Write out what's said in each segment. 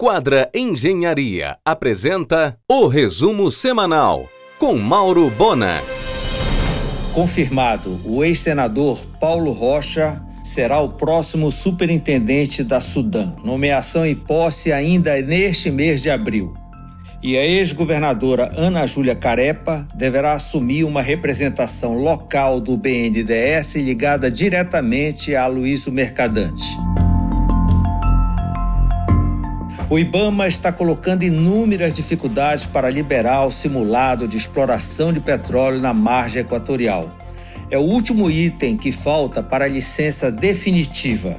Quadra Engenharia apresenta o resumo semanal com Mauro Bona. Confirmado, o ex-senador Paulo Rocha será o próximo superintendente da Sudã. Nomeação em posse ainda neste mês de abril. E a ex-governadora Ana Júlia Carepa deverá assumir uma representação local do BNDES ligada diretamente a Luísio Mercadante. O IBAMA está colocando inúmeras dificuldades para liberar o simulado de exploração de petróleo na margem equatorial. É o último item que falta para a licença definitiva.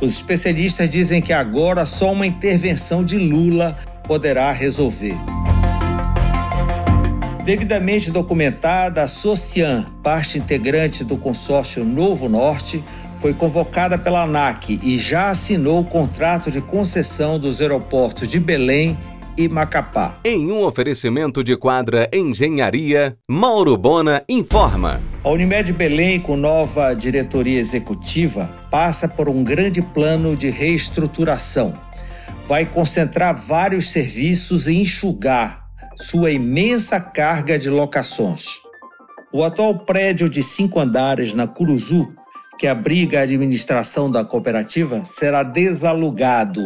Os especialistas dizem que agora só uma intervenção de Lula poderá resolver. Devidamente documentada, a Socian, parte integrante do consórcio Novo Norte, foi convocada pela ANAC e já assinou o contrato de concessão dos aeroportos de Belém e Macapá. Em um oferecimento de quadra Engenharia, Mauro Bona informa. A Unimed Belém, com nova diretoria executiva, passa por um grande plano de reestruturação. Vai concentrar vários serviços e enxugar sua imensa carga de locações. O atual prédio de cinco andares na Curuzu que abriga a administração da cooperativa será desalugado.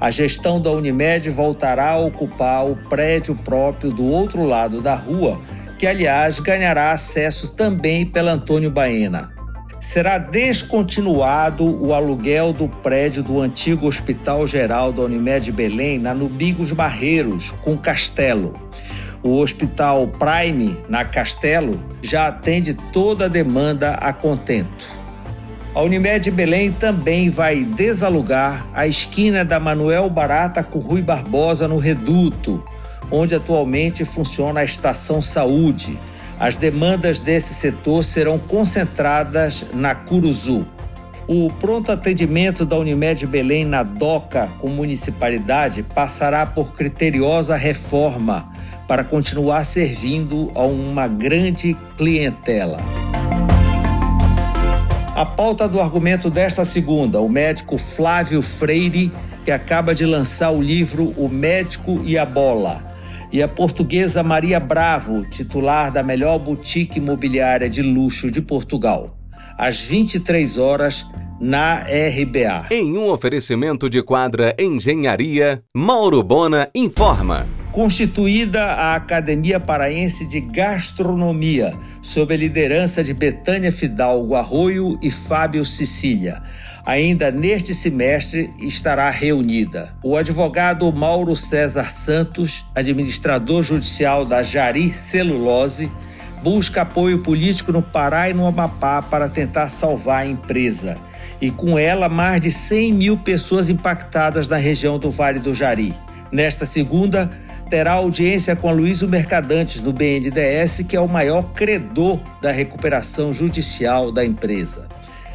A gestão da Unimed voltará a ocupar o prédio próprio do outro lado da rua, que, aliás, ganhará acesso também pela Antônio Baena. Será descontinuado o aluguel do prédio do antigo Hospital Geral da Unimed Belém, na Nubigos Barreiros, com Castelo. O Hospital Prime, na Castelo, já atende toda a demanda a contento. A Unimed Belém também vai desalugar a esquina da Manuel Barata com Rui Barbosa no Reduto, onde atualmente funciona a Estação Saúde. As demandas desse setor serão concentradas na Curuzu. O pronto atendimento da Unimed Belém na DOCA com municipalidade passará por criteriosa reforma para continuar servindo a uma grande clientela. A pauta do argumento desta segunda, o médico Flávio Freire, que acaba de lançar o livro O Médico e a Bola, e a portuguesa Maria Bravo, titular da melhor boutique imobiliária de luxo de Portugal. Às 23 horas, na RBA. Em um oferecimento de quadra Engenharia, Mauro Bona informa constituída a Academia Paraense de Gastronomia, sob a liderança de Betânia Fidalgo Arroio e Fábio Sicília. Ainda neste semestre estará reunida. O advogado Mauro César Santos, administrador judicial da Jari Celulose, busca apoio político no Pará e no Amapá para tentar salvar a empresa. E com ela, mais de 100 mil pessoas impactadas na região do Vale do Jari. Nesta segunda, terá audiência com a Luísio Mercadantes, do BNDES, que é o maior credor da recuperação judicial da empresa.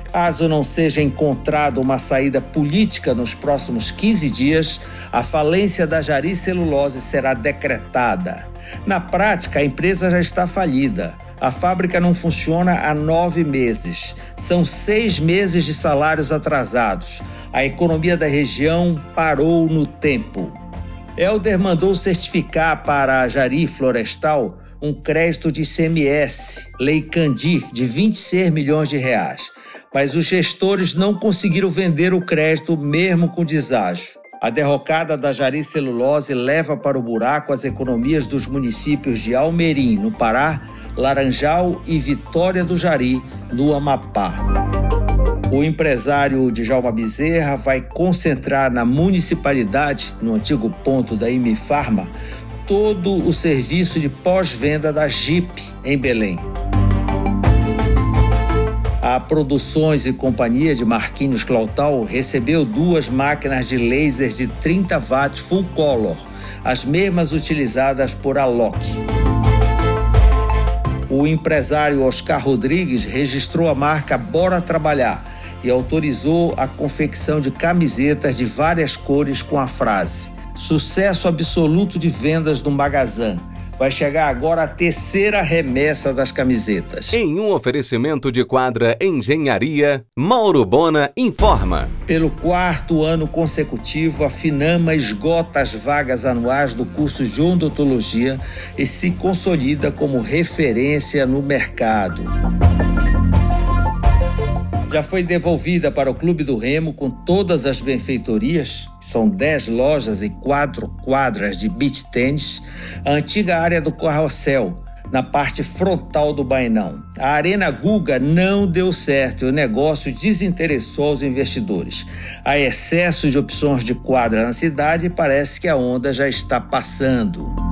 Caso não seja encontrada uma saída política nos próximos 15 dias, a falência da Jari Celulose será decretada. Na prática, a empresa já está falida. A fábrica não funciona há nove meses. São seis meses de salários atrasados. A economia da região parou no tempo. Helder mandou certificar para a Jari Florestal um crédito de ICMS, Lei Candir, de 26 milhões de reais. Mas os gestores não conseguiram vender o crédito mesmo com deságio. A derrocada da Jari Celulose leva para o buraco as economias dos municípios de Almerim, no Pará, Laranjal e Vitória do Jari, no Amapá. O empresário Djalma Bezerra vai concentrar na municipalidade, no antigo ponto da Imifarma, todo o serviço de pós-venda da Jeep em Belém. A Produções e Companhia de Marquinhos Clautal recebeu duas máquinas de laser de 30 watts full color, as mesmas utilizadas por Alok. O empresário Oscar Rodrigues registrou a marca Bora Trabalhar e autorizou a confecção de camisetas de várias cores com a frase: Sucesso absoluto de vendas no Magazan. vai chegar agora a terceira remessa das camisetas. Em um oferecimento de quadra Engenharia, Mauro Bona informa. Pelo quarto ano consecutivo, a Finama esgota as vagas anuais do curso de odontologia e se consolida como referência no mercado já foi devolvida para o Clube do Remo com todas as benfeitorias, são 10 lojas e 4 quadras de beach tênis, a antiga área do carrossel, na parte frontal do Bainão. A Arena Guga não deu certo e o negócio desinteressou os investidores. Há excesso de opções de quadra na cidade e parece que a onda já está passando.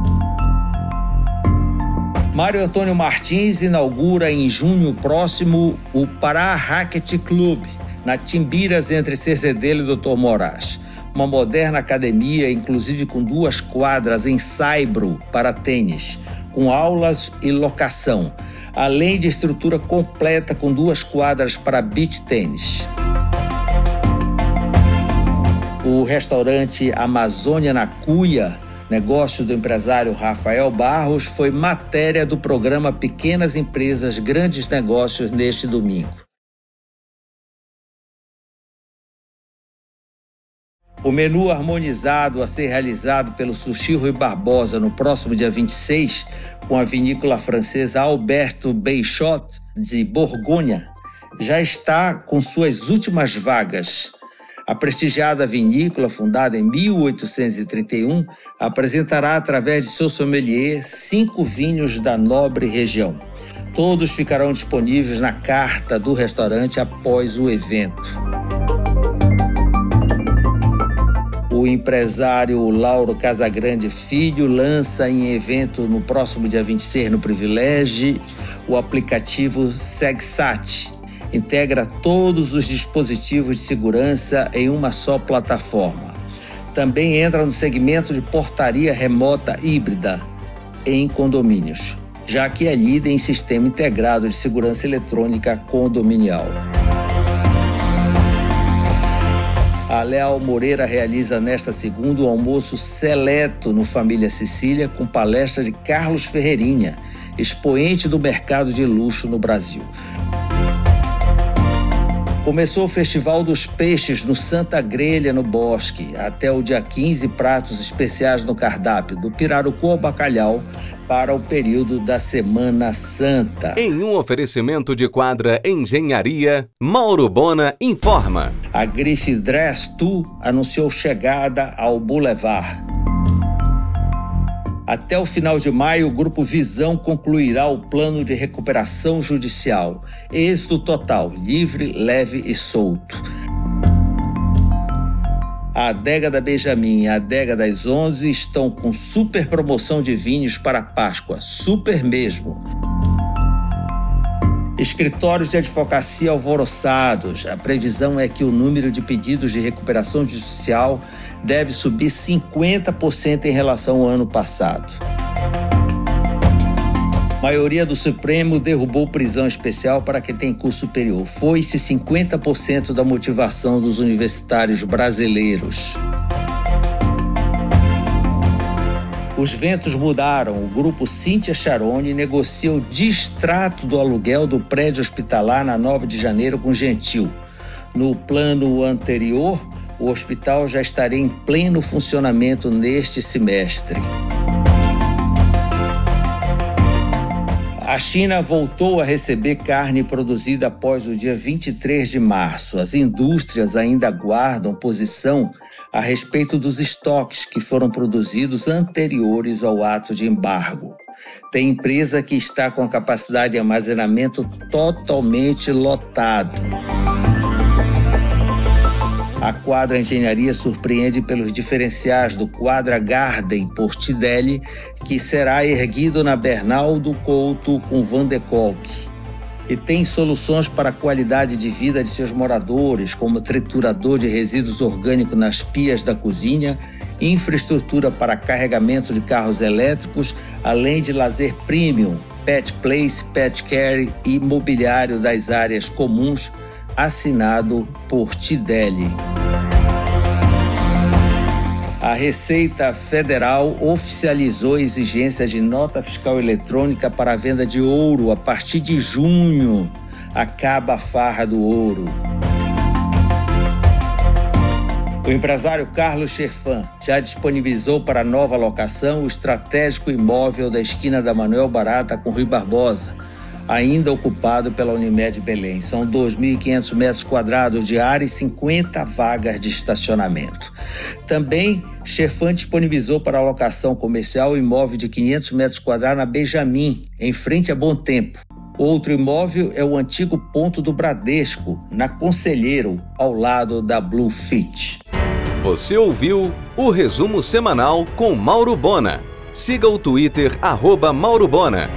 Mário Antônio Martins inaugura em junho próximo o Pará Racket Club, na Timbiras, entre Cezedelho e Dr. Moraes. Uma moderna academia, inclusive com duas quadras em saibro para tênis, com aulas e locação, além de estrutura completa com duas quadras para beach tênis. O restaurante Amazônia na Cuia Negócio do empresário Rafael Barros foi matéria do programa Pequenas Empresas, Grandes Negócios neste domingo. O menu harmonizado a ser realizado pelo Sushi Rui Barbosa no próximo dia 26, com a vinícola francesa Alberto Beixot de Borgonha, já está com suas últimas vagas. A prestigiada vinícola, fundada em 1831, apresentará através de seu sommelier cinco vinhos da nobre região. Todos ficarão disponíveis na carta do restaurante após o evento. O empresário Lauro Casagrande Filho lança em evento no próximo dia 26 no Privilégio o aplicativo SegSat, integra todos os dispositivos de segurança em uma só plataforma. Também entra no segmento de portaria remota híbrida em condomínios, já que é líder em sistema integrado de segurança eletrônica condominial. A Leal Moreira realiza nesta segunda o almoço seleto no Família Sicília com palestra de Carlos Ferreirinha, expoente do mercado de luxo no Brasil. Começou o Festival dos Peixes no Santa Grelha, no Bosque. Até o dia 15, pratos especiais no cardápio, do pirarucu ao bacalhau, para o período da Semana Santa. Em um oferecimento de quadra Engenharia, Mauro Bona informa. A grife Dress Tu anunciou chegada ao Boulevard. Até o final de maio, o Grupo Visão concluirá o plano de recuperação judicial. Êxito total, livre, leve e solto. A Adega da Benjamin e a Adega das Onze estão com super promoção de vinhos para Páscoa. Super mesmo. Escritórios de advocacia alvoroçados. A previsão é que o número de pedidos de recuperação judicial deve subir 50% em relação ao ano passado. A maioria do Supremo derrubou prisão especial para quem tem curso superior. Foi-se 50% da motivação dos universitários brasileiros. Os ventos mudaram. O grupo Cíntia Charone negocia o distrato do aluguel do prédio hospitalar na 9 de janeiro com Gentil. No plano anterior, o hospital já estaria em pleno funcionamento neste semestre. A China voltou a receber carne produzida após o dia 23 de março. As indústrias ainda guardam posição a respeito dos estoques que foram produzidos anteriores ao ato de embargo. Tem empresa que está com a capacidade de armazenamento totalmente lotado. A Quadra Engenharia surpreende pelos diferenciais do Quadra Garden Portidelli, que será erguido na Bernaldo Couto com Van de Kolk. E tem soluções para a qualidade de vida de seus moradores, como triturador de resíduos orgânicos nas pias da cozinha, infraestrutura para carregamento de carros elétricos, além de lazer premium, pet place, pet care e mobiliário das áreas comuns assinado por Tidelli. A Receita Federal oficializou exigências de nota fiscal eletrônica para a venda de ouro a partir de junho. Acaba a farra do ouro. O empresário Carlos Cherfan já disponibilizou para nova locação o estratégico imóvel da esquina da Manuel Barata com Rui Barbosa ainda ocupado pela Unimed Belém. São 2.500 metros quadrados de área e 50 vagas de estacionamento. Também, Chefan disponibilizou para alocação comercial o imóvel de 500 metros quadrados na Benjamin, em frente a Bom Tempo. Outro imóvel é o antigo ponto do Bradesco, na Conselheiro, ao lado da Blue Fit. Você ouviu o resumo semanal com Mauro Bona. Siga o Twitter, arroba Mauro Bona.